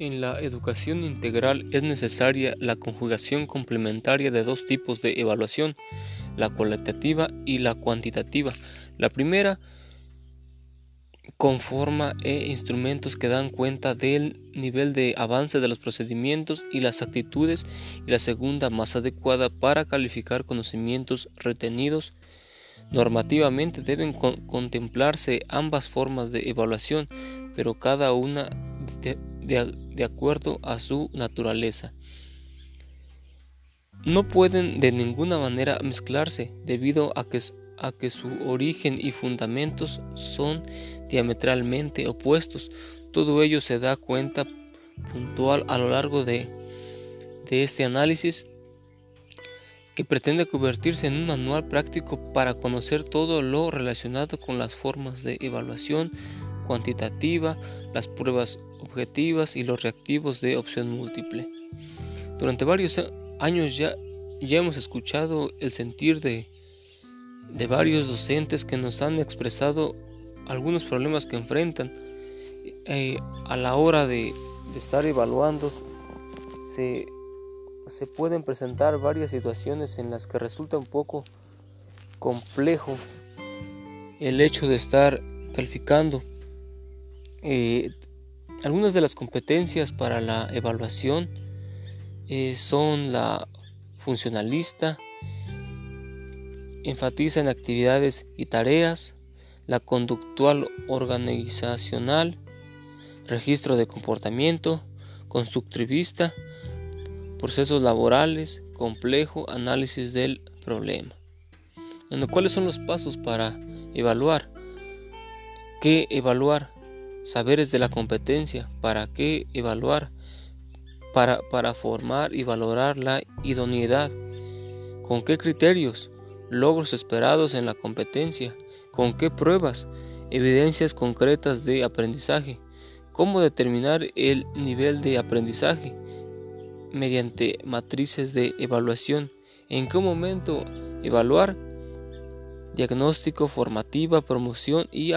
En la educación integral es necesaria la conjugación complementaria de dos tipos de evaluación, la cualitativa y la cuantitativa. La primera conforma e instrumentos que dan cuenta del nivel de avance de los procedimientos y las actitudes y la segunda más adecuada para calificar conocimientos retenidos. Normativamente deben contemplarse ambas formas de evaluación, pero cada una de, acuerdo a su naturaleza. No pueden de ninguna manera mezclarse debido a que, a que su origen y fundamentos son diametralmente opuestos. Todo ello se da cuenta puntual a lo largo de, de este análisis que pretende convertirse en un manual práctico para conocer todo lo relacionado con las formas de evaluación cuantitativa, las pruebas objetivas y los reactivos de opción múltiple. Durante varios años ya, ya hemos escuchado el sentir de, de varios docentes que nos han expresado algunos problemas que enfrentan eh, a la hora de, de estar evaluando. Se, se pueden presentar varias situaciones en las que resulta un poco complejo el hecho de estar calificando. Eh, algunas de las competencias para la evaluación eh, son la funcionalista, enfatiza en actividades y tareas, la conductual organizacional, registro de comportamiento, constructivista, procesos laborales, complejo, análisis del problema. ¿cuáles son los pasos para evaluar? ¿Qué evaluar? Saberes de la competencia. ¿Para qué evaluar? Para, para formar y valorar la idoneidad. ¿Con qué criterios? Logros esperados en la competencia. ¿Con qué pruebas? Evidencias concretas de aprendizaje. ¿Cómo determinar el nivel de aprendizaje? mediante matrices de evaluación. ¿En qué momento evaluar? Diagnóstico, formativa, promoción y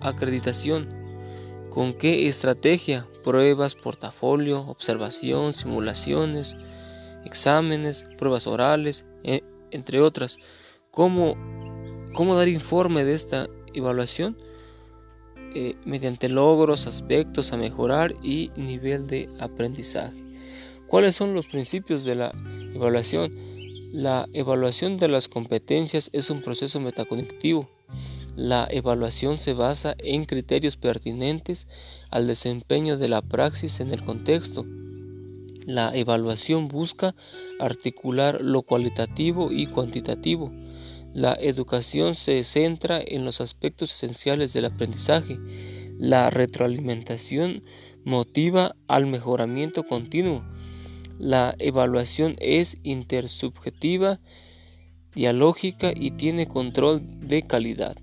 acreditación. ¿Con qué estrategia? Pruebas, portafolio, observación, simulaciones, exámenes, pruebas orales, e, entre otras. ¿Cómo, ¿Cómo dar informe de esta evaluación? Eh, mediante logros, aspectos a mejorar y nivel de aprendizaje. ¿Cuáles son los principios de la evaluación? La evaluación de las competencias es un proceso metacognitivo. La evaluación se basa en criterios pertinentes al desempeño de la praxis en el contexto. La evaluación busca articular lo cualitativo y cuantitativo. La educación se centra en los aspectos esenciales del aprendizaje. La retroalimentación motiva al mejoramiento continuo. La evaluación es intersubjetiva, dialógica y tiene control de calidad.